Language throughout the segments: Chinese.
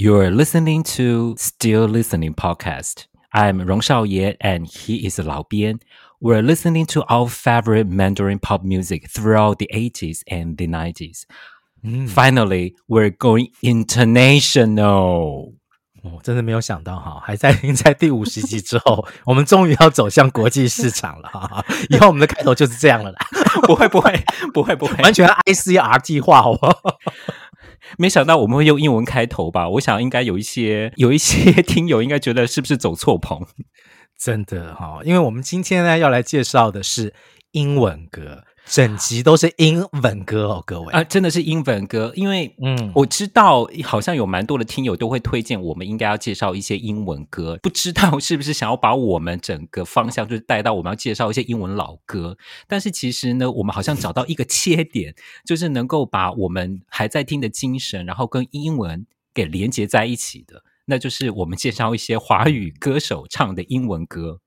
You're listening to Still Listening Podcast. I'm 荣少爷 and he is 老编. We're listening to our favorite Mandarin pop music throughout the 80s and the 90s. Finally, we're going international. 我、哦、真的没有想到哈，还在在第五十集之后，我们终于要走向国际市场了哈。以后我们的开头就是这样了啦，不会不会不会不会，完全 ICRT 化好不好？ 没想到我们会用英文开头吧？我想应该有一些有一些 听友应该觉得是不是走错棚？真的哈，因为我们今天呢要来介绍的是英文歌。整集都是英文歌哦，各位啊，真的是英文歌。因为嗯，我知道好像有蛮多的听友都会推荐我们应该要介绍一些英文歌，不知道是不是想要把我们整个方向就是带到我们要介绍一些英文老歌。但是其实呢，我们好像找到一个切点，就是能够把我们还在听的精神，然后跟英文给连接在一起的，那就是我们介绍一些华语歌手唱的英文歌。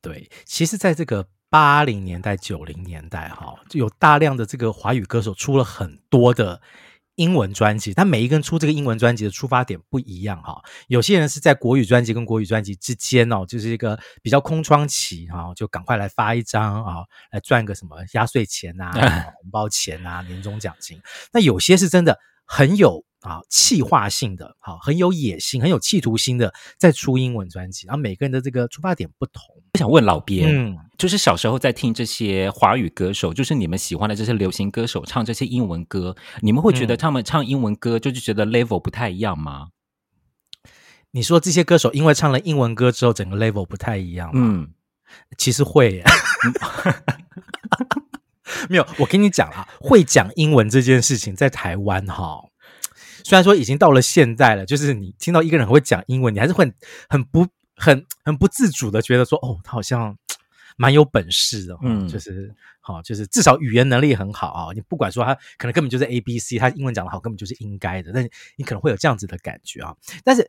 对，其实在这个。八零年代、九零年代，哈，就有大量的这个华语歌手出了很多的英文专辑，但每一个人出这个英文专辑的出发点不一样，哈。有些人是在国语专辑跟国语专辑之间哦，就是一个比较空窗期，哈，就赶快来发一张啊，来赚个什么压岁钱啊、红包钱啊、年终奖金。那有些是真的很有。啊，气化性的，好，很有野心、很有企图心的，在出英文专辑。然后每个人的这个出发点不同。我想问老编，嗯，就是小时候在听这些华语歌手，就是你们喜欢的这些流行歌手唱这些英文歌，你们会觉得他们唱英文歌就是觉得 level 不太一样吗？你说这些歌手因为唱了英文歌之后，整个 level 不太一样吗？嗯，其实会耶。没有，我跟你讲啊，会讲英文这件事情在台湾哈。虽然说已经到了现代了，就是你听到一个人很会讲英文，你还是会很，很不很很不自主的觉得说，哦，他好像蛮有本事的，嗯，就是好，就是至少语言能力很好啊。你不管说他可能根本就是 A B C，他英文讲的好，根本就是应该的。但你可能会有这样子的感觉啊。但是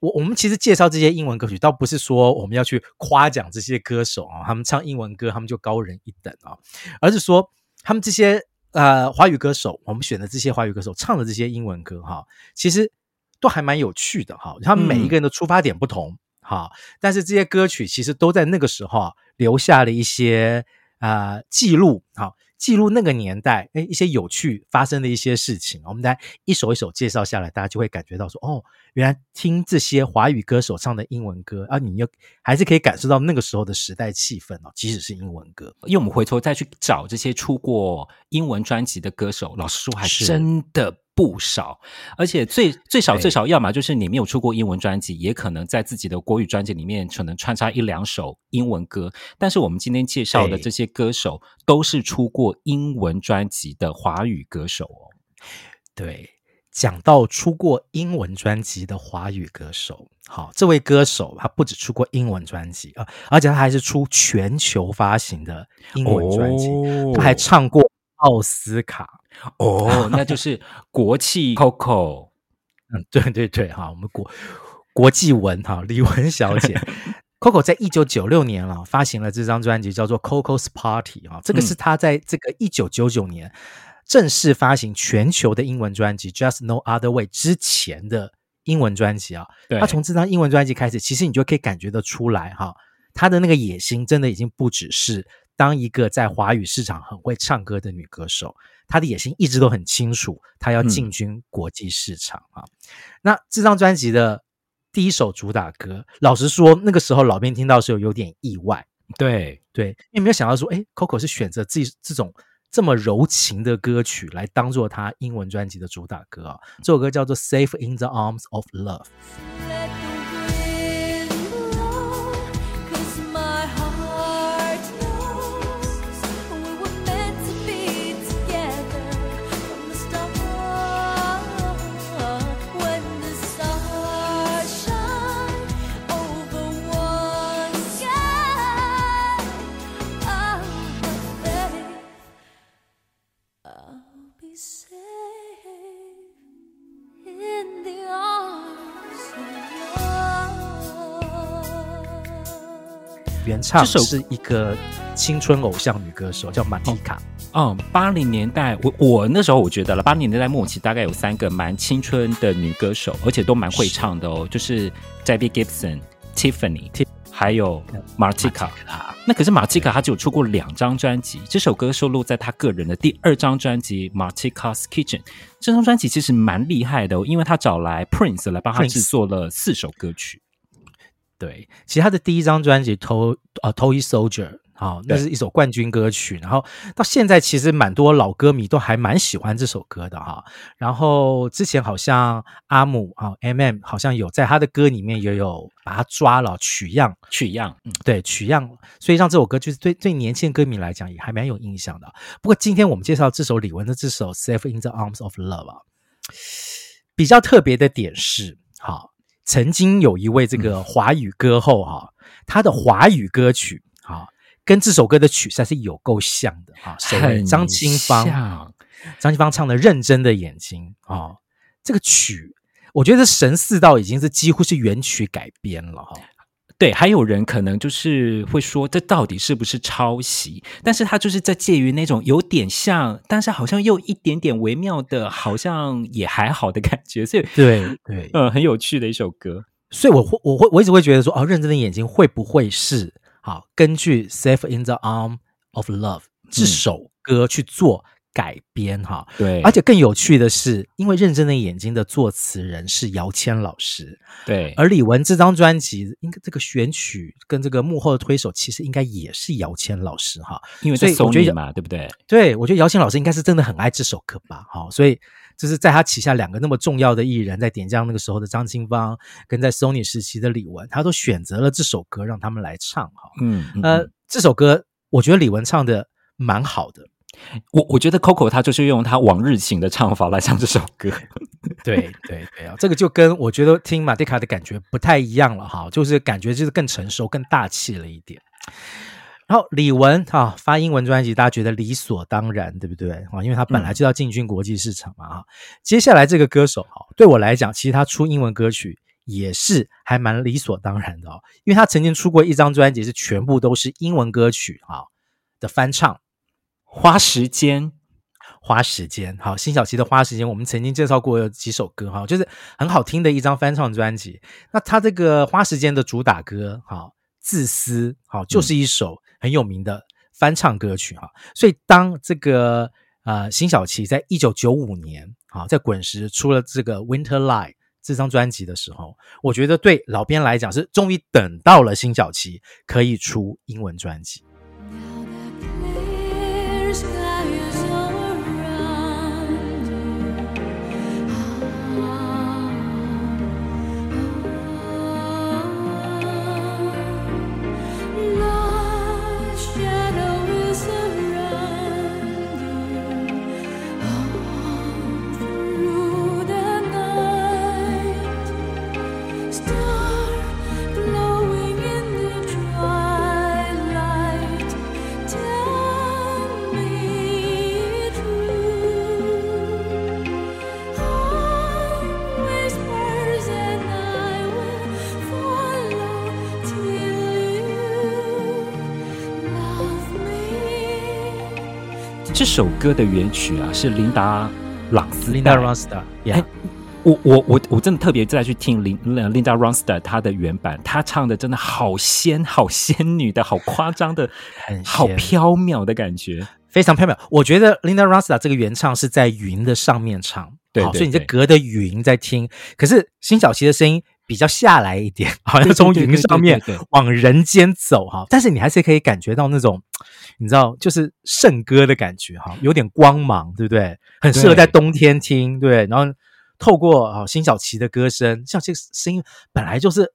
我我们其实介绍这些英文歌曲，倒不是说我们要去夸奖这些歌手啊，他们唱英文歌他们就高人一等啊，而是说他们这些。呃，华语歌手，我们选的这些华语歌手唱的这些英文歌，哈，其实都还蛮有趣的，哈。他们每一个人的出发点不同，哈、嗯，但是这些歌曲其实都在那个时候留下了一些呃记录，哈。记录那个年代，哎，一些有趣发生的一些事情，我们来一首一首介绍下来，大家就会感觉到说，哦，原来听这些华语歌手唱的英文歌，啊，你又还是可以感受到那个时候的时代气氛哦，即使是英文歌，因为我们回头再去找这些出过英文专辑的歌手，老实说还是真的。不少，而且最最少最少，要么就是你没有出过英文专辑，也可能在自己的国语专辑里面可能穿插一两首英文歌。但是我们今天介绍的这些歌手，都是出过英文专辑的华语歌手哦。对，讲到出过英文专辑的华语歌手，好，这位歌手他不止出过英文专辑啊，而且他还是出全球发行的英文专辑，哦，他还唱过奥斯卡。哦，那就是国际 Coco，嗯，对对对，哈，我们国国际文哈，李文小姐 Coco 在一九九六年了发行了这张专辑，叫做 Coco's Party 啊，这个是她在这个一九九九年正式发行全球的英文专辑 Just No Other Way 之前的英文专辑啊。对，她从这张英文专辑开始，其实你就可以感觉得出来哈，她的那个野心真的已经不只是当一个在华语市场很会唱歌的女歌手。她的野心一直都很清楚，她要进军国际市场啊。嗯、那这张专辑的第一首主打歌，老实说，那个时候老编听到的时候有点意外。对对，因为没有想到说，哎，Coco 是选择自己这种这么柔情的歌曲来当做她英文专辑的主打歌啊。这首歌叫做《Safe in the Arms of Love》。原唱是一个青春偶像女歌手，叫玛丽卡。嗯，八零年代，我我那时候我觉得了，八零年代末期大概有三个蛮青春的女歌手，而且都蛮会唱的哦，是就是 Debbie Gibson、Tiffany，还有 Martika。那可是 Martika 她只有出过两张专辑，这首歌收录在她个人的第二张专辑《Martika's Kitchen》。这张专辑其实蛮厉害的哦，因为她找来 Prince 来帮她制作了四首歌曲。对，其实他的第一张专辑《Toy 呃 Toy Soldier》。好，那是一首冠军歌曲，然后到现在其实蛮多老歌迷都还蛮喜欢这首歌的哈。然后之前好像阿姆啊，M.M. 好像有在他的歌里面也有把它抓了取样，取样，嗯，对，取样，所以让这首歌就是对对年轻歌迷来讲也还蛮有印象的。不过今天我们介绍这首李玟的这首《Safe in the Arms of Love》啊，比较特别的点是，哈，曾经有一位这个华语歌后哈，他的华语歌曲，哈。跟这首歌的曲还是有够像的啊！谁？张清芳，张清芳唱的《认真的眼睛》啊，这个曲我觉得神似到已经是几乎是原曲改编了哈。对，还有人可能就是会说，这到底是不是抄袭？但是它就是在介于那种有点像，但是好像又一点点微妙的，好像也还好的感觉。所以，对对，嗯，很有趣的一首歌。所以我会，我会，我一直会觉得说，哦，《认真的眼睛》会不会是？好，根据《Safe in the Arms of Love》这首歌去做改编哈，嗯、对，而且更有趣的是，因为《认真的眼睛》的作词人是姚谦老师，对，而李玟这张专辑，应该这个选曲跟这个幕后的推手，其实应该也是姚谦老师哈，因为所以我觉得嘛，对不对？对，我觉得姚谦老师应该是真的很爱这首歌吧，好，所以。就是在他旗下两个那么重要的艺人，在点将那个时候的张清芳，跟在 Sony 时期的李玟，他都选择了这首歌让他们来唱哈。嗯，嗯呃，这首歌我觉得李玟唱的蛮好的。我我觉得 Coco 他就是用他往日情的唱法来唱这首歌。对对对啊，这个就跟我觉得听马蒂卡的感觉不太一样了哈，就是感觉就是更成熟、更大气了一点。然后李玟啊，发英文专辑，大家觉得理所当然，对不对啊？因为他本来就要进军国际市场嘛啊。嗯、接下来这个歌手啊，对我来讲，其实他出英文歌曲也是还蛮理所当然的哦。因为他曾经出过一张专辑，是全部都是英文歌曲啊的翻唱，《花时间》。花时间，好，辛晓琪的《花时间》，我们曾经介绍过有几首歌哈，就是很好听的一张翻唱专辑。那他这个《花时间》的主打歌，好，自私，好，就是一首。嗯很有名的翻唱歌曲哈，所以当这个呃辛晓琪在一九九五年啊，在滚石出了这个《Winter Light》这张专辑的时候，我觉得对老编来讲是终于等到了辛晓琪可以出英文专辑。крышка. 这首歌的原曲啊是琳达朗斯琳达 Ronstadt，哎，我我我我真的特别再去听琳琳达 Ronstadt 她的原版，她唱的真的好仙好仙女的好夸张的，很好飘渺的感觉，非常飘渺。我觉得琳达 Ronstadt 这个原唱是在云的上面唱，对，对，对，所以你在隔着云在听，可是辛晓琪的声音。比较下来一点，好像从云上面往人间走哈，但是你还是可以感觉到那种，你知道，就是圣歌的感觉哈，有点光芒，对不对？很适合在冬天听，对。然后透过啊辛晓琪的歌声，像这个声音本来就是，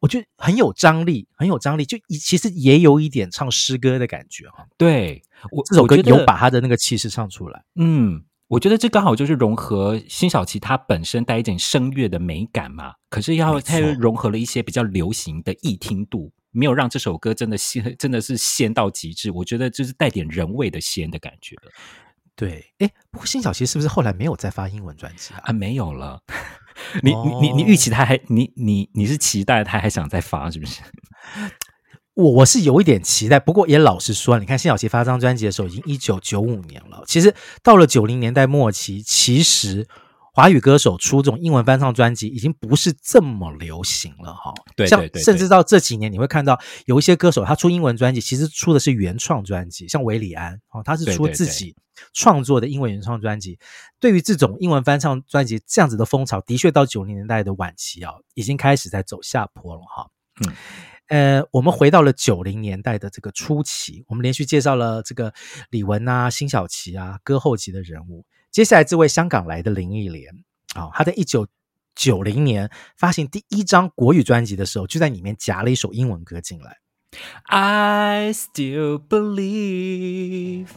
我觉得很有张力，很有张力，就其实也有一点唱诗歌的感觉哈。对，我这首歌有把他的那个气势唱出来，嗯。我觉得这刚好就是融合辛晓琪她本身带一点声乐的美感嘛，可是要它又融合了一些比较流行的易听度，没有让这首歌真的鲜，真的是仙到极致。我觉得就是带点人味的仙的感觉。对，哎，不过辛晓琪是不是后来没有再发英文专辑啊？啊，没有了。你你你你预期他还你你你是期待他还想再发是不是？我我是有一点期待，不过也老实说，你看辛晓琪发这张专辑的时候已经一九九五年了，其实到了九零年代末期，其实华语歌手出这种英文翻唱专辑已经不是这么流行了哈。对，对，对，甚至到这几年，你会看到有一些歌手他出英文专辑，其实出的是原创专辑，像韦礼安哦，他是出自己创作的英文原创专辑。对于这种英文翻唱专辑这样子的风潮，的确到九零年代的晚期啊，已经开始在走下坡了哈。嗯。呃，我们回到了九零年代的这个初期，我们连续介绍了这个李玟啊、辛晓琪啊，歌后级的人物。接下来这位香港来的林忆莲啊，她在一九九零年发行第一张国语专辑的时候，就在里面夹了一首英文歌进来。I still believe。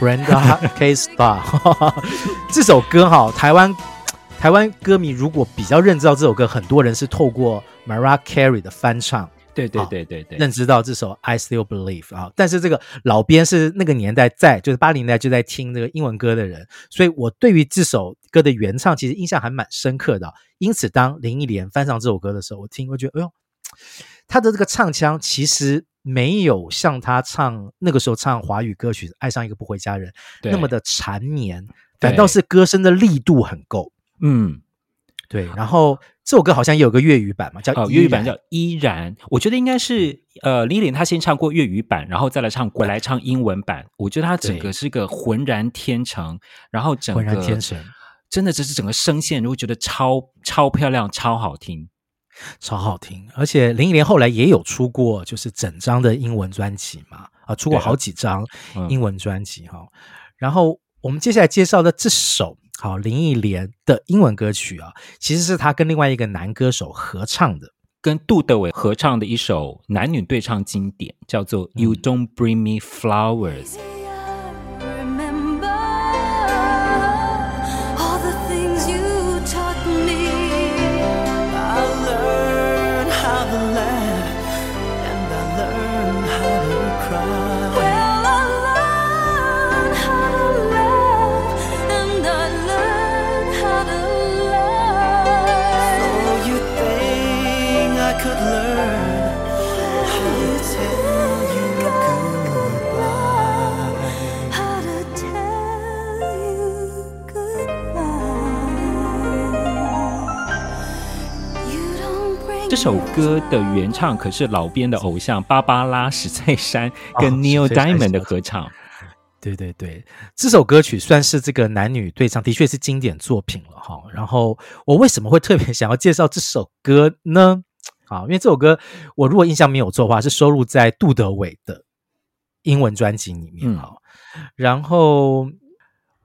Brenda K Star 这首歌哈，台湾台湾歌迷如果比较认知到这首歌，很多人是透过 Mariah Carey 的翻唱，对对对对对，认知到这首 I Still Believe 啊。但是这个老编是那个年代在，就是八零年代就在听这个英文歌的人，所以我对于这首歌的原唱其实印象还蛮深刻的。因此，当林忆莲翻唱这首歌的时候，我听我觉得，哎呦，他的这个唱腔其实。没有像他唱那个时候唱华语歌曲《爱上一个不回家人》那么的缠绵，反倒是歌声的力度很够。嗯，对。然后这首歌好像也有个粤语版嘛，叫哦，粤语版叫《依然》。我觉得应该是呃，林忆莲她先唱过粤语版，然后再来唱过来唱英文版。我觉得她整个是个浑然天成，然后整个浑然天成，真的只是整个声线，如果觉得超超漂亮、超好听。超好听，而且林忆莲后来也有出过，就是整张的英文专辑嘛，啊，出过好几张英文专辑哈。嗯、然后我们接下来介绍的这首好林忆莲的英文歌曲啊，其实是她跟另外一个男歌手合唱的，跟杜德伟合唱的一首男女对唱经典，叫做《You Don't Bring Me Flowers》。首歌的原唱可是老编的偶像芭芭拉史翠珊跟 Neil Diamond 的合唱。对对对，这首歌曲算是这个男女对唱，的确是经典作品了哈。然后我为什么会特别想要介绍这首歌呢？啊，因为这首歌我如果印象没有错的话，是收录在杜德伟的英文专辑里面哈。嗯、然后。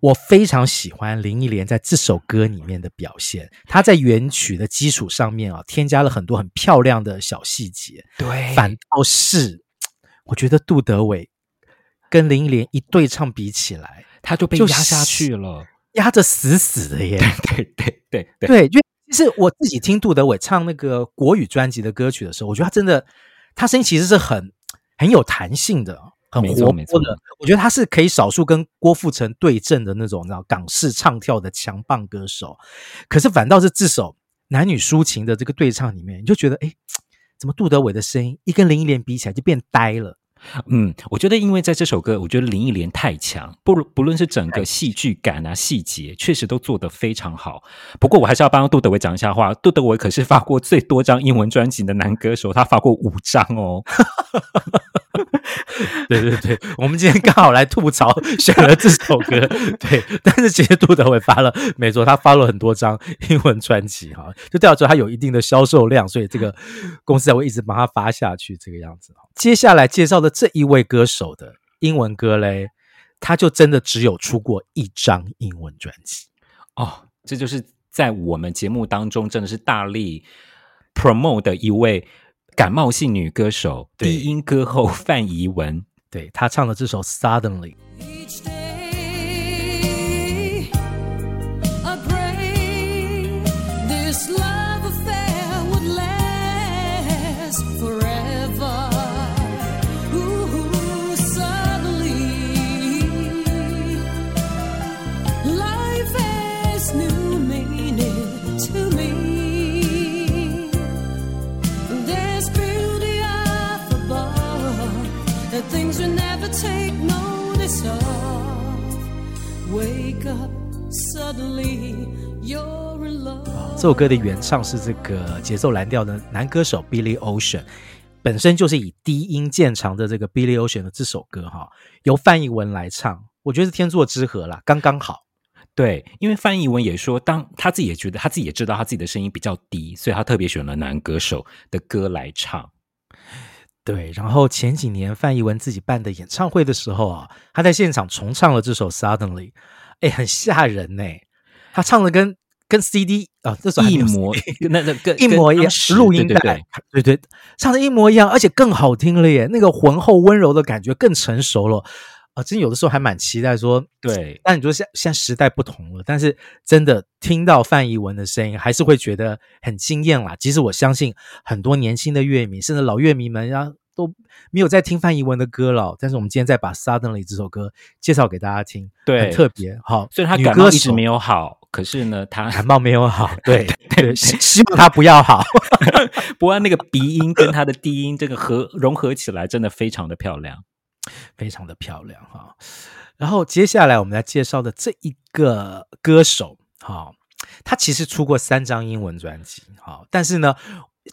我非常喜欢林忆莲在这首歌里面的表现，她在原曲的基础上面啊，添加了很多很漂亮的小细节。对，反倒是我觉得杜德伟跟林忆莲一对唱比起来，他就被压下去了，压得死死的耶。对对对对对，对，因为其实我自己听杜德伟唱那个国语专辑的歌曲的时候，我觉得他真的，他声音其实是很很有弹性的。很活泼的，我觉得他是可以少数跟郭富城对阵的那种，你知道港式唱跳的强棒歌手。可是反倒是这首男女抒情的这个对唱里面，你就觉得，哎，怎么杜德伟的声音一跟林忆莲比起来就变呆了？嗯，我觉得因为在这首歌，我觉得林忆莲太强，不不论是整个戏剧感啊、细节，确实都做得非常好。不过我还是要帮杜德伟讲一下话，杜德伟可是发过最多张英文专辑的男歌手，他发过五张哦。对对对，我们今天刚好来吐槽选了这首歌，对，但是其实杜德伟发了，没错，他发了很多张英文专辑哈，就代表着他有一定的销售量，所以这个公司才会一直帮他发下去这个样子。接下来介绍的这一位歌手的英文歌嘞，他就真的只有出过一张英文专辑哦，这就是在我们节目当中真的是大力 promote 的一位。感冒性女歌手，低音歌后范怡文，对，她唱的这首《Suddenly》。这首歌的原唱是这个节奏蓝调的男歌手 Billy Ocean，本身就是以低音见长的这个 Billy Ocean 的这首歌哈，由范逸文来唱，我觉得是天作之合啦，刚刚好。对，因为范逸文也说，当他自己也觉得他自己也知道他自己的声音比较低，所以他特别选了男歌手的歌来唱。对，然后前几年范逸文自己办的演唱会的时候啊，他在现场重唱了这首 Suddenly，哎，很吓人呢，他唱的跟。跟 CD 啊，这首一模，那那跟一模一样，录音带，对对，对，唱的一模一样，而且更好听了耶！那个浑厚温柔的感觉更成熟了啊！真有的时候还蛮期待说，对。但你说现现在时代不同了，但是真的听到范逸文的声音，还是会觉得很惊艳啦。其实我相信很多年轻的乐迷，甚至老乐迷们，然后都没有在听范逸文的歌了。但是我们今天再把《Suddenly》这首歌介绍给大家听，对，很特别。好，所以他感冒一直没有好。可是呢，他感冒没有好，对对，希希望他不要好。不过那个鼻音跟他的低音这个合融合起来，真的非常的漂亮，非常的漂亮哈。然后接下来我们来介绍的这一个歌手哈，他其实出过三张英文专辑哈，但是呢，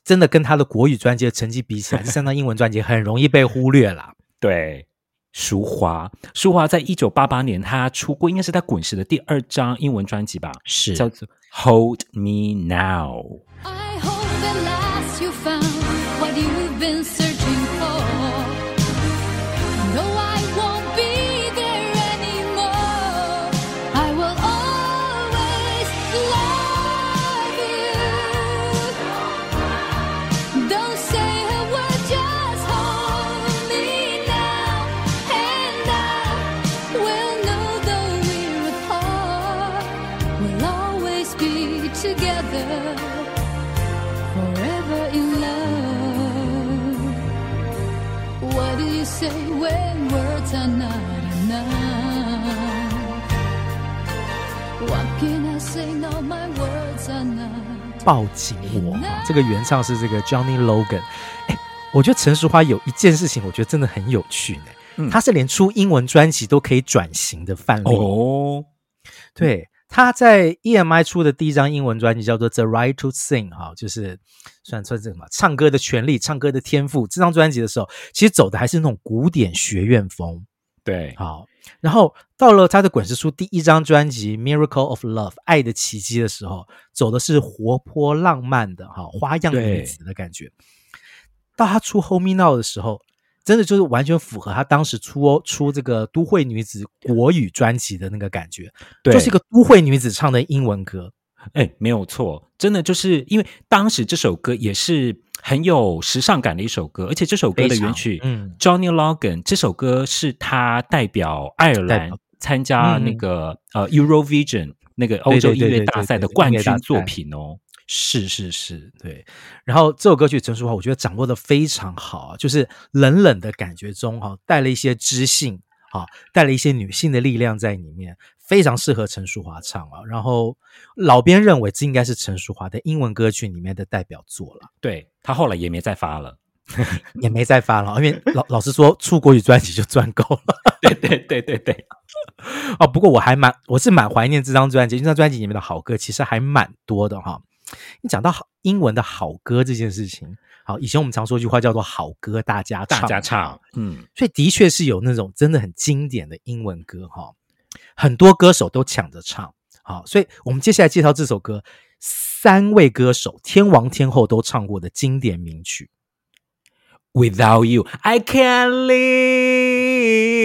真的跟他的国语专辑的成绩比起来，这三张英文专辑很容易被忽略了。对。淑华，淑华在一九八八年，他出过应该是他滚石的第二张英文专辑吧，是叫做《Hold Me Now》。抱紧我，这个原唱是这个 Johnny Logan。哎，我觉得陈淑桦有一件事情，我觉得真的很有趣呢。嗯，他是连出英文专辑都可以转型的范例哦。对，他在 EMI 出的第一张英文专辑叫做《The Right to Sing》哈，就是算算是什么唱歌的权利、唱歌的天赋。这张专辑的时候，其实走的还是那种古典学院风。对，好。然后到了他的滚石出第一张专辑《Miracle of Love》爱的奇迹的时候，走的是活泼浪漫的哈花样女子的感觉。到他出《Hold Me Now》的时候，真的就是完全符合他当时出出这个都会女子国语专辑的那个感觉，对，就是一个都会女子唱的英文歌。哎，没有错，真的就是因为当时这首歌也是。很有时尚感的一首歌，而且这首歌的原曲，嗯，Johnny Logan 这首歌是他代表爱尔兰参加那个、嗯、呃 Eurovision 那个欧洲音乐大赛的冠军作品哦，是是是，对。然后这首歌曲陈淑樺，我觉得掌握的非常好，就是冷冷的感觉中哈，带了一些知性，哈，带了一些女性的力量在里面。非常适合陈淑华唱啊，然后老编认为这应该是陈淑华的英文歌曲里面的代表作了。对，他后来也没再发了，也没再发了，因为老老实说，出国语专辑就赚够了。对对对对对。哦，不过我还蛮，我是蛮怀念这张专辑，这张专辑里面的好歌其实还蛮多的哈。你讲到好英文的好歌这件事情。好，以前我们常说一句话叫做“好歌大家唱”，大家唱，嗯，所以的确是有那种真的很经典的英文歌哈，很多歌手都抢着唱。好，所以我们接下来介绍这首歌，三位歌手天王天后都唱过的经典名曲。Without you, I can't live。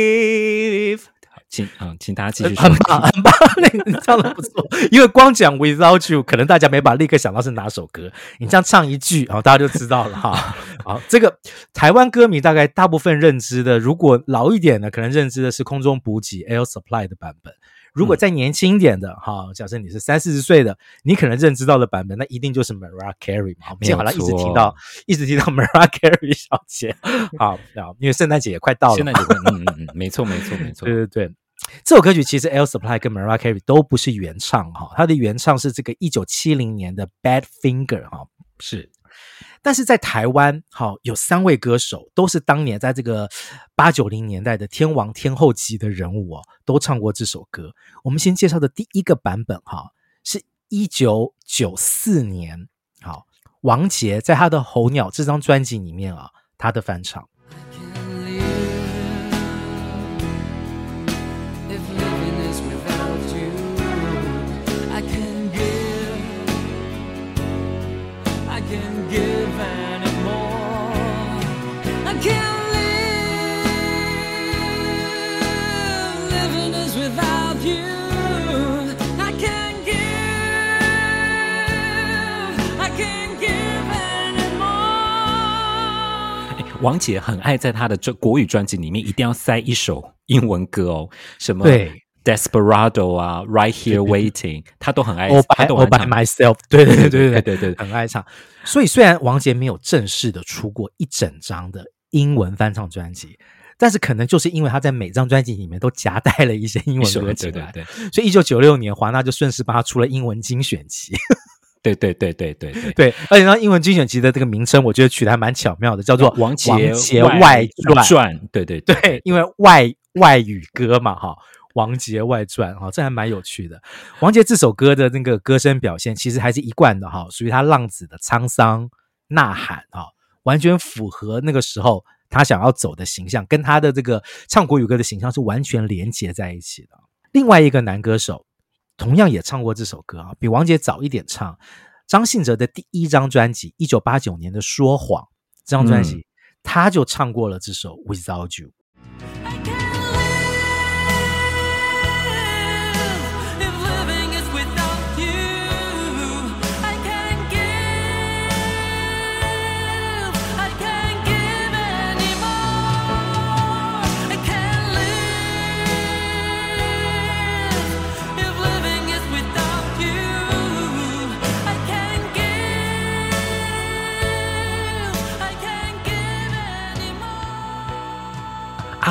请嗯，请大家继续说。很棒，很棒，那个你唱的不错。因为光讲 Without you，可能大家没把立刻想到是哪首歌。你这样唱一句，然后大家就知道了哈。好，这个台湾歌迷大概大部分认知的，如果老一点的，可能认知的是空中补给 Air Supply 的版本。如果再年轻一点的哈，假设你是三四十岁的，你可能认知到的版本，那一定就是 Mariah Carey 嘛。我们好了，一直提到，一直提到 Mariah Carey 小姐。好，因为圣诞节也快到了，圣诞节快，嗯嗯嗯，没错没错没错，对对对。这首歌曲其实 Air Supply 跟 Mariah Carey 都不是原唱哈，它的原唱是这个一九七零年的 Badfinger 哈，是。但是在台湾，好有三位歌手都是当年在这个八九零年代的天王天后级的人物哦，都唱过这首歌。我们先介绍的第一个版本哈，是一九九四年，好王杰在他的《候鸟》这张专辑里面啊，他的翻唱。王杰很爱在他的这国语专辑里面一定要塞一首英文歌哦，什么《Desperado》啊，《Right Here Waiting》，他都很爱。All by, all by myself，对对对对对对对，很爱唱。所以虽然王杰没有正式的出过一整张的英文翻唱专辑，但是可能就是因为他在每张专辑里面都夹带了一些英文歌进来，对对对，所以一九九六年华纳就顺势帮他出了英文精选集。对对对对对对对，而且呢，英文精选集的这个名称，我觉得取得还蛮巧妙的，叫做《王杰外传》。对对对，因为外外语歌嘛，哈，《王杰外传》哈，这还蛮有趣的。王杰这首歌的那个歌声表现，其实还是一贯的哈，属于他浪子的沧桑呐喊哈，完全符合那个时候他想要走的形象，跟他的这个唱国语歌的形象是完全连结在一起的。另外一个男歌手。同样也唱过这首歌啊，比王杰早一点唱。张信哲的第一张专辑，一九八九年的《说谎》这张专辑，嗯、他就唱过了这首《Without You》。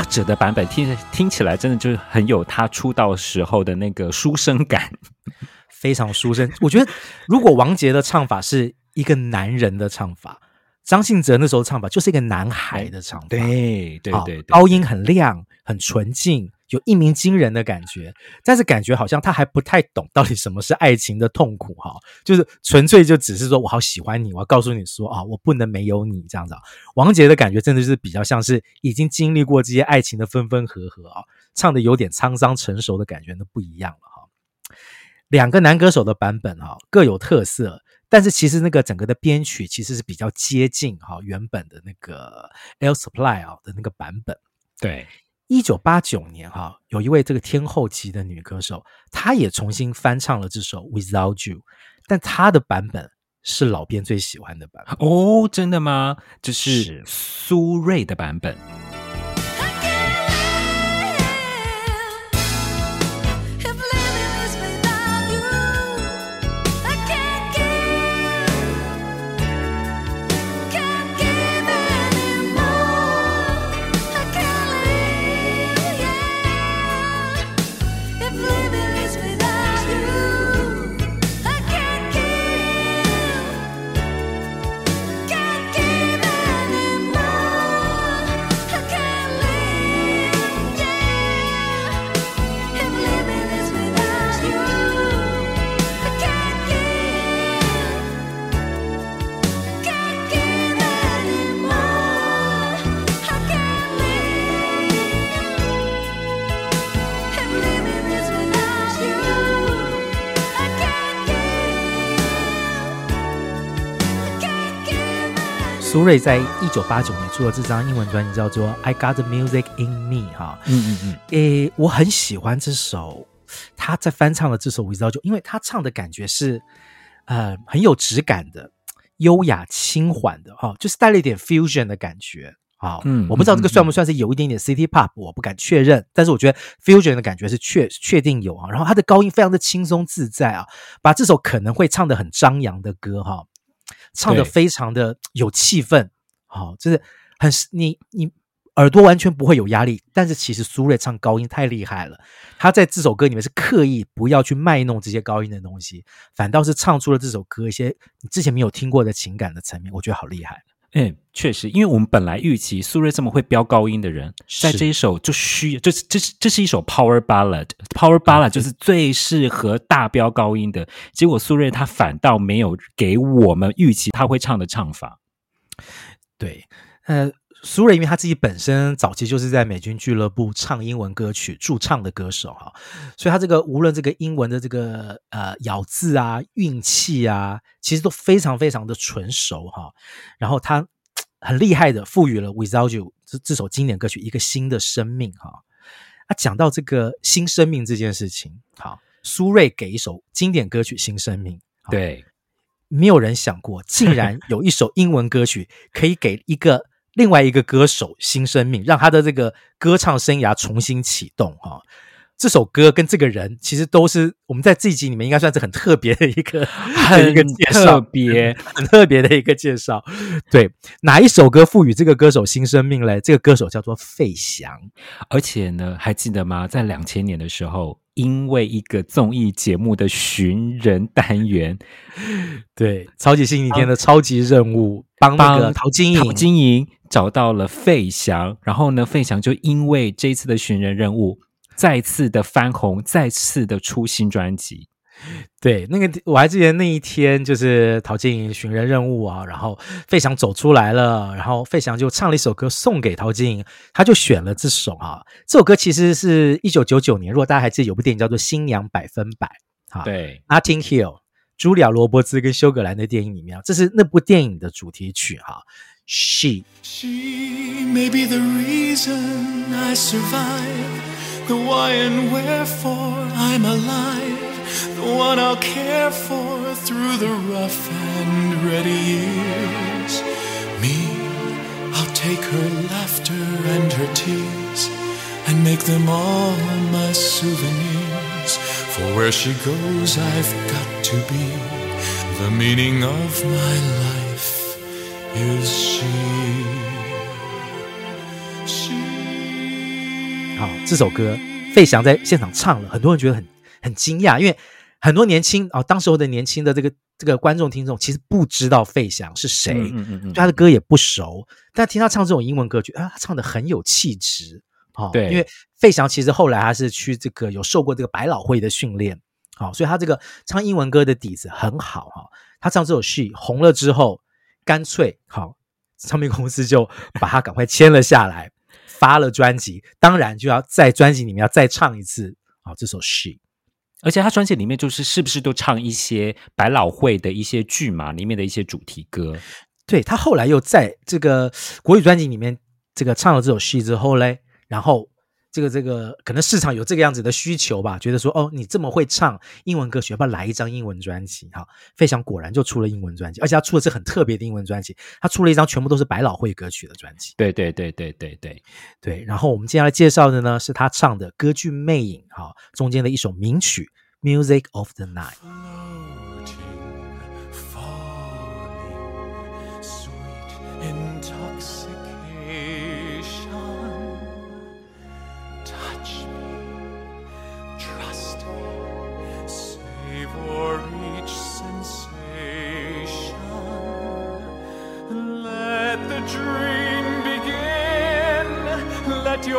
阿哲的版本听听起来真的就是很有他出道时候的那个书生感，非常书生。我觉得如果王杰的唱法是一个男人的唱法，张信哲那时候唱法就是一个男孩的唱法，对对对对，高音很亮，很纯净。有一鸣惊人的感觉，但是感觉好像他还不太懂到底什么是爱情的痛苦哈，就是纯粹就只是说我好喜欢你，我要告诉你说啊，我不能没有你这样子。王杰的感觉真的是比较像是已经经历过这些爱情的分分合合啊，唱的有点沧桑成熟的感觉，那不一样了哈。两个男歌手的版本哈各有特色，但是其实那个整个的编曲其实是比较接近哈原本的那个 Air Supply 啊的那个版本，对。一九八九年，哈，有一位这个天后级的女歌手，她也重新翻唱了这首《Without You》，但她的版本是老编最喜欢的版本。哦，真的吗？这是苏芮的版本。苏芮在一九八九年出了这张英文专辑，叫做《I Got the Music in Me》哈，嗯嗯嗯，诶，我很喜欢这首他在翻唱的这首《Without You》，因为他唱的感觉是呃很有质感的、优雅轻缓的哈，就是带了一点 fusion 的感觉。好，嗯，我不知道这个算不算是有一点点 City Pop，我不敢确认，但是我觉得 fusion 的感觉是确确定有啊。然后他的高音非常的轻松自在啊，把这首可能会唱的很张扬的歌哈，唱的非常的有气氛，好，就是很你你耳朵完全不会有压力。但是其实苏芮唱高音太厉害了，他在这首歌里面是刻意不要去卖弄这些高音的东西，反倒是唱出了这首歌一些你之前没有听过的情感的层面，我觉得好厉害。嗯，确实，因为我们本来预期苏芮这么会飙高音的人，在这一首就需要，这是这是这是一首 power ballad，power ballad 就是最适合大飙高音的。结果苏芮她反倒没有给我们预期他会唱的唱法。对，呃，苏芮因为他自己本身早期就是在美军俱乐部唱英文歌曲驻唱的歌手哈，所以他这个无论这个英文的这个呃咬字啊、运气啊，其实都非常非常的纯熟哈。然后他。很厉害的，赋予了《Without You》这这首经典歌曲一个新的生命哈。啊，讲到这个新生命这件事情，好，苏芮给一首经典歌曲新生命，对，没有人想过，竟然有一首英文歌曲可以给一个另外一个歌手新生命，让他的这个歌唱生涯重新启动哈。这首歌跟这个人其实都是我们在这一集里面应该算是很特别的一个很一个介绍，特别很特别的一个介绍。对，哪一首歌赋予这个歌手新生命嘞？这个歌手叫做费翔，而且呢，还记得吗？在两千年的时候，因为一个综艺节目的寻人单元，对，超级星期天的超级任务，帮那个陶晶莹陶晶莹找到了费翔，然后呢，费翔就因为这次的寻人任务。再次的翻红，再次的出新专辑。对，那个我还记得那一天，就是陶晶莹寻人任务啊，然后费翔走出来了，然后费翔就唱了一首歌送给陶晶莹，他就选了这首啊。这首歌其实是一九九九年，如果大家还记得，有部电影叫做《新娘百分百》啊，对，Notting Hill，茱莉亚·罗伯兹跟休格兰的电影里面，这是那部电影的主题曲哈。She She may be the reason I survive. The why and wherefore I'm alive, the one I'll care for through the rough and ready years. Me, I'll take her laughter and her tears and make them all my souvenirs. For where she goes, I've got to be. The meaning of my life is she. 好，这首歌费翔在现场唱了，很多人觉得很很惊讶，因为 很多年轻啊、哦，当时候的年轻的这个这个观众听众其实不知道费翔是谁，嗯嗯嗯，对他的歌也不熟，但听他唱这种英文歌曲啊，他唱的很有气质，哦，对，因为费翔其实后来他是去这个有受过这个百老汇的训练，好、哦，所以他这个唱英文歌的底子很好哈、哦，他唱这首 She 红了之后，干脆好、哦，唱片公司就把他赶快签了下来。发了专辑，当然就要在专辑里面要再唱一次啊、哦！这首《She》，而且他专辑里面就是是不是都唱一些百老汇的一些剧嘛？里面的一些主题歌。对，他后来又在这个国语专辑里面这个唱了这首《戏》之后嘞，然后。这个这个可能市场有这个样子的需求吧，觉得说哦，你这么会唱英文歌曲，要不要来一张英文专辑？哈，费翔果然就出了英文专辑，而且他出的是很特别的英文专辑，他出了一张全部都是百老汇歌曲的专辑。对对对对对对对。然后我们接下来介绍的呢，是他唱的歌剧《魅影》哈中间的一首名曲《Music of the Night》。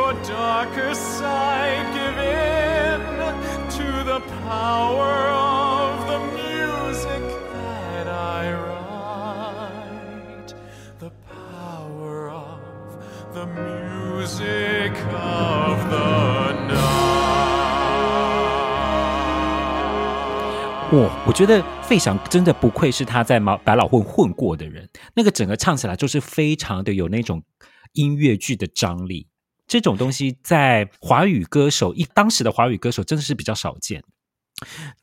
your darker side, give in to the power of the music that I write, the power of the music of the night. night。我我觉得费翔真的不愧是他在毛百老汇混过的人，那个整个唱起来就是非常的有那种音乐剧的张力。这种东西在华语歌手一当时的华语歌手真的是比较少见。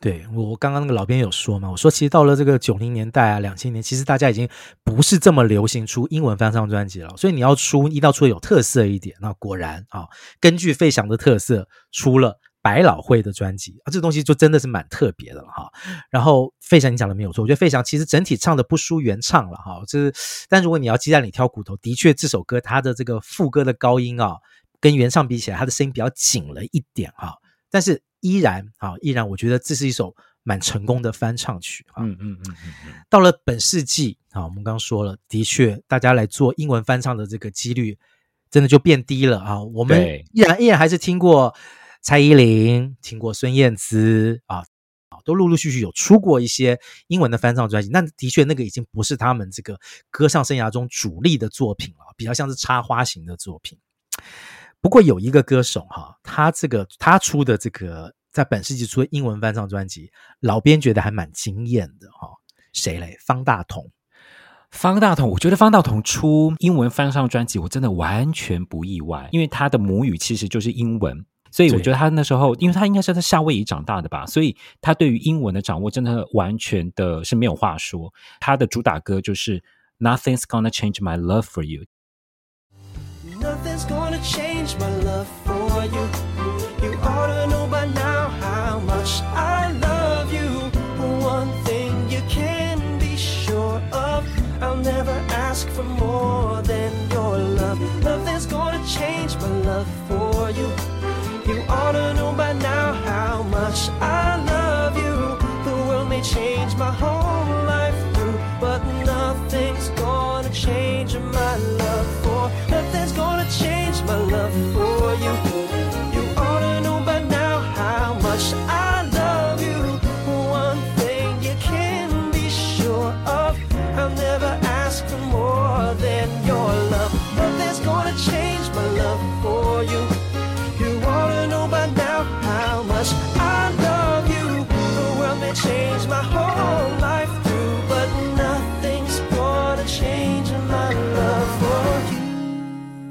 对，我刚刚那个老编有说嘛，我说其实到了这个九零年代啊，两千年，其实大家已经不是这么流行出英文翻唱专辑了，所以你要出一定要出有特色一点。那果然啊，根据费翔的特色出了百老汇的专辑啊，这东西就真的是蛮特别的了哈。然后费翔你讲的没有错，我觉得费翔其实整体唱的不输原唱了哈，就是但如果你要鸡蛋里挑骨头，的确这首歌它的这个副歌的高音啊，跟原唱比起来，他的声音比较紧了一点哈，但是。依然啊，依然，我觉得这是一首蛮成功的翻唱曲啊。嗯嗯嗯嗯。到了本世纪啊，我们刚刚说了，的确，大家来做英文翻唱的这个几率真的就变低了啊。我们依然依然还是听过蔡依林，听过孙燕姿啊，啊，都陆陆续续有出过一些英文的翻唱专辑。那的确，那个已经不是他们这个歌唱生涯中主力的作品了，比较像是插花型的作品。不过有一个歌手哈，他这个他出的这个在本世纪出的英文翻唱专辑，老编觉得还蛮惊艳的哈。谁嘞？方大同。方大同，我觉得方大同出英文翻唱专辑，我真的完全不意外，因为他的母语其实就是英文，所以我觉得他那时候，因为他应该是在夏威夷长大的吧，所以他对于英文的掌握真的完全的是没有话说。他的主打歌就是 Nothing's Gonna Change My Love For You。Nothing's gonna change my love for you. You ought to know by now how much I love you. One thing you can be sure of, I'll never ask for more than your love. Nothing's gonna change my love for you. You ought to know by now how much I love you. The world may change my whole love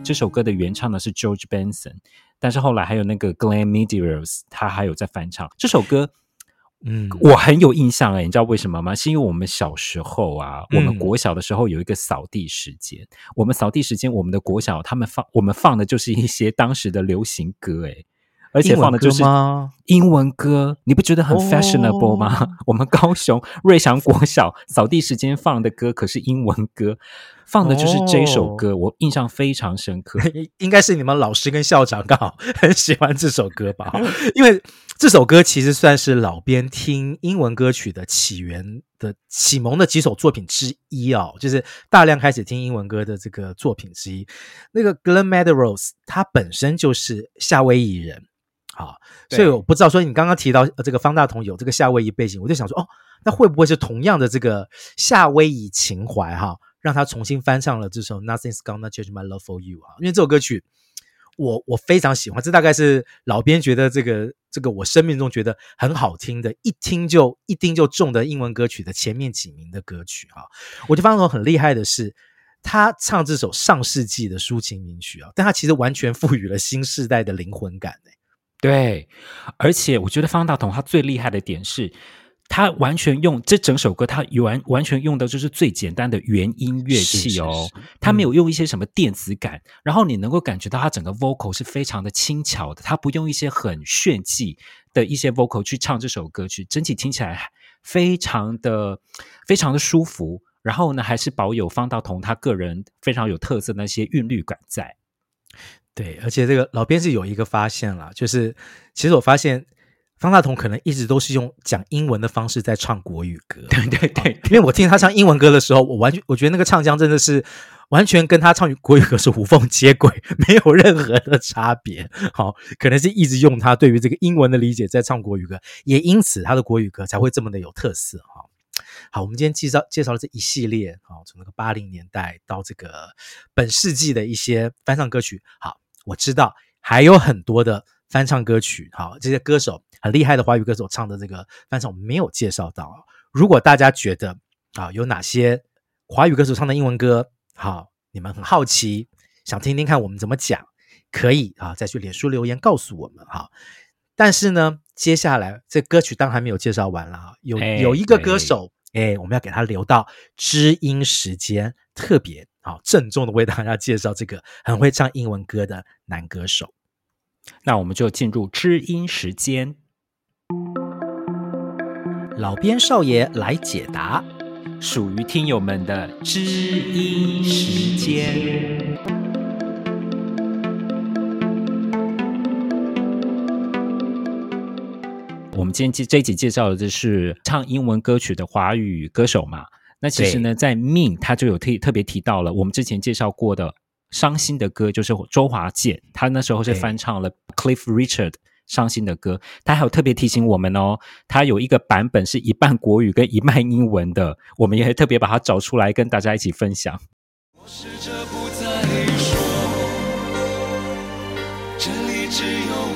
这首歌的原唱呢是 George Benson，但是后来还有那个 Glenn Medeiros，他还有在翻唱这首歌。嗯，我很有印象哎，你知道为什么吗？是因为我们小时候啊，我们国小的时候有一个扫地时间，嗯、我们扫地时间，我们的国小他们放我们放的就是一些当时的流行歌哎。而且放的就是英文歌，你不觉得很 fashionable 吗？哦、我们高雄瑞祥国小扫地时间放的歌可是英文歌，放的就是这首歌，哦、我印象非常深刻。应该是你们老师跟校长刚好 很喜欢这首歌吧？因为这首歌其实算是老编听英文歌曲的起源的启蒙的几首作品之一哦，就是大量开始听英文歌的这个作品之一。那个 Glenn Medeiros 他本身就是夏威夷人。好，所以我不知道说你刚刚提到这个方大同有这个夏威夷背景，我就想说哦，那会不会是同样的这个夏威夷情怀哈，让他重新翻唱了这首 Nothing's Gonna Change My Love For You 啊？因为这首歌曲我我非常喜欢，这大概是老编觉得这个这个我生命中觉得很好听的，一听就一听就中的英文歌曲的前面几名的歌曲啊。我觉得方大同很厉害的是，他唱这首上世纪的抒情名曲啊，但他其实完全赋予了新世代的灵魂感对，而且我觉得方大同他最厉害的点是，他完全用这整首歌，他完完全用的就是最简单的原音乐器哦，是是是他没有用一些什么电子感，嗯、然后你能够感觉到他整个 vocal 是非常的轻巧的，他不用一些很炫技的一些 vocal 去唱这首歌曲，整体听起来非常的非常的舒服，然后呢，还是保有方大同他个人非常有特色的那些韵律感在。对，而且这个老编是有一个发现了，就是其实我发现方大同可能一直都是用讲英文的方式在唱国语歌。对对对，因为我听他唱英文歌的时候，我完全我觉得那个唱腔真的是完全跟他唱国语歌是无缝接轨，没有任何的差别。好，可能是一直用他对于这个英文的理解在唱国语歌，也因此他的国语歌才会这么的有特色哈。好，我们今天介绍介绍了这一系列啊，从那个八零年代到这个本世纪的一些翻唱歌曲。好。我知道还有很多的翻唱歌曲，好，这些歌手很厉害的华语歌手唱的这个翻唱我们没有介绍到。如果大家觉得啊有哪些华语歌手唱的英文歌，好，你们很好奇，想听听看我们怎么讲，可以啊再去脸书留言告诉我们哈。但是呢，接下来这歌曲当然还没有介绍完了，有有一个歌手，哎，我们要给他留到知音时间，特别好郑重的为大家介绍这个很会唱英文歌的男歌手。那我们就进入知音时间，老编少爷来解答，属于听友们的知音时间。我们今天这一集介绍的就是唱英文歌曲的华语歌手嘛。那其实呢，在 Mean 他就有特特别提到了我们之前介绍过的伤心的歌，就是周华健，他那时候是翻唱了 Cliff Richard 伤心的歌。他还有特别提醒我们哦，他有一个版本是一半国语跟一半英文的，我们也会特别把它找出来跟大家一起分享。我试着不再说，这里只有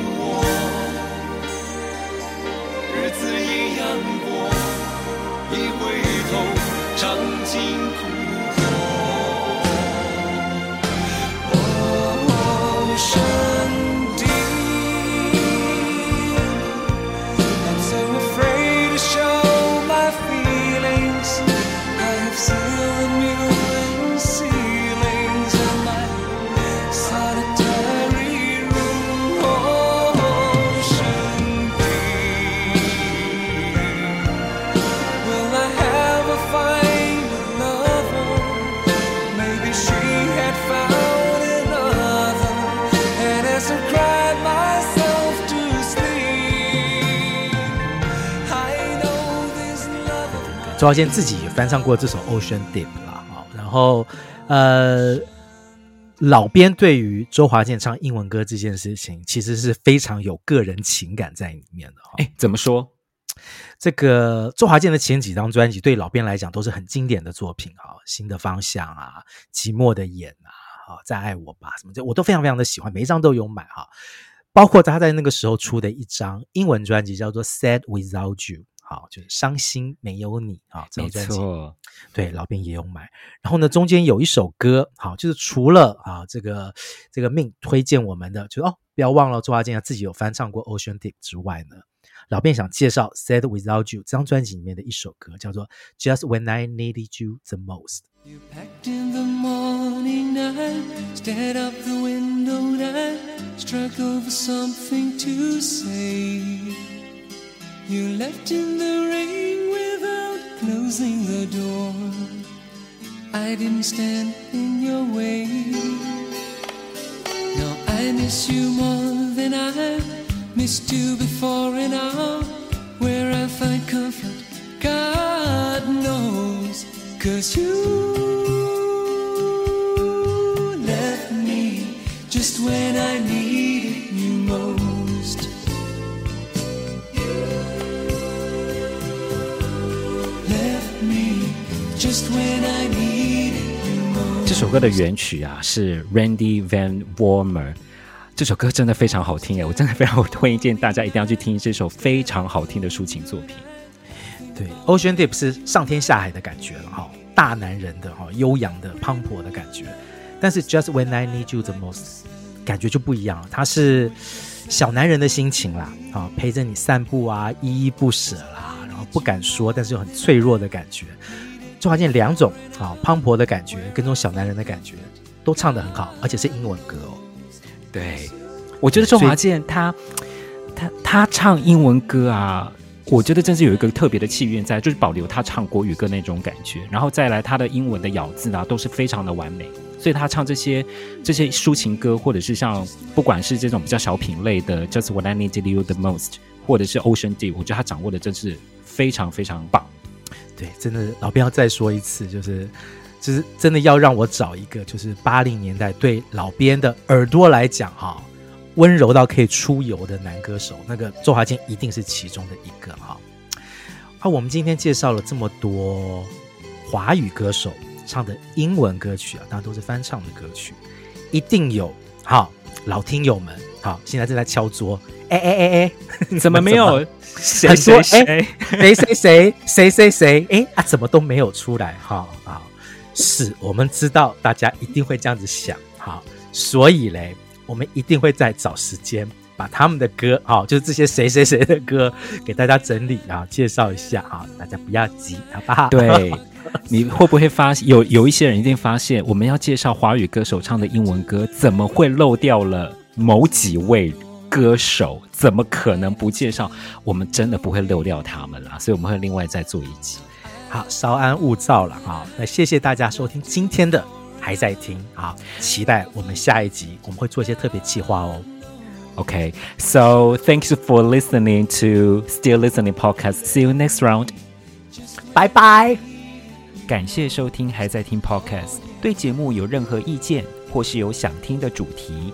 周华健自己也翻唱过这首《Ocean Deep》啦，哈，然后呃，老编对于周华健唱英文歌这件事情，其实是非常有个人情感在里面的，哈。哎，怎么说？这个周华健的前几张专辑对老编来讲都是很经典的作品，哈，《新的方向》啊，《寂寞的眼》啊，哈，再爱我吧，什么这我都非常非常的喜欢，每一张都有买，哈，包括他在那个时候出的一张英文专辑叫做《Sad Without You》。好，就是伤心没有你啊，这张专辑，对，老编也有买。然后呢，中间有一首歌，好，就是除了啊这个这个命推荐我们的，就哦，不要忘了周华健自己有翻唱过《Ocean Deep》之外呢，老编想介绍《Sad Without You》这张专辑里面的一首歌，叫做《Just When I Needed You the Most》。You left in the rain without closing the door. I didn't stand in your way. Now I miss you more than I missed you before an hour where I find comfort. God knows, cause you left me just when I needed you most. 这首歌的原曲啊是 Randy Van Warmer，这首歌真的非常好听耶，我真的非常推荐大家一定要去听这首非常好听的抒情作品。对，Ocean Deep 是上天下海的感觉了哈，大男人的哈，悠扬的磅礴的感觉。但是 Just When I Need You the Most，感觉就不一样了，它是小男人的心情啦，啊，陪着你散步啊，依依不舍啦，然后不敢说，但是又很脆弱的感觉。周华健两种啊，磅礴的感觉跟这种小男人的感觉都唱得很好，而且是英文歌哦。对，我觉得周华健他他他唱英文歌啊，我觉得真是有一个特别的气韵在，就是保留他唱国语歌那种感觉，然后再来他的英文的咬字啊，都是非常的完美。所以他唱这些这些抒情歌，或者是像不管是这种比较小品类的《Just What I Needed You the Most》，或者是《Ocean Deep》，我觉得他掌握的真是非常非常棒。对，真的，老编要再说一次，就是，就是真的要让我找一个，就是八零年代对老编的耳朵来讲，哈，温柔到可以出游的男歌手，那个周华健一定是其中的一个，哈。啊，我们今天介绍了这么多华语歌手唱的英文歌曲啊，当然都是翻唱的歌曲，一定有，好，老听友们。好，现在正在敲桌。哎哎哎哎，怎么没有谁谁谁谁谁谁谁谁谁？哎 啊，怎么都没有出来？好好，是我们知道大家一定会这样子想，好，所以嘞，我们一定会再找时间把他们的歌，好，就是这些谁谁谁的歌给大家整理，然后介绍一下，好，大家不要急，好不好？对，你会不会发现有有一些人一定发现，我们要介绍华语歌手唱的英文歌，怎么会漏掉了某几位？歌手怎么可能不介绍？我们真的不会漏掉他们啦，所以我们会另外再做一集。好，稍安勿躁了哈。那谢谢大家收听今天的还在听啊，期待我们下一集我们会做一些特别企划哦。OK，so thanks for listening to Still Listening Podcast. See you next round. 拜拜。感谢收听还在听 Podcast。对节目有任何意见，或是有想听的主题，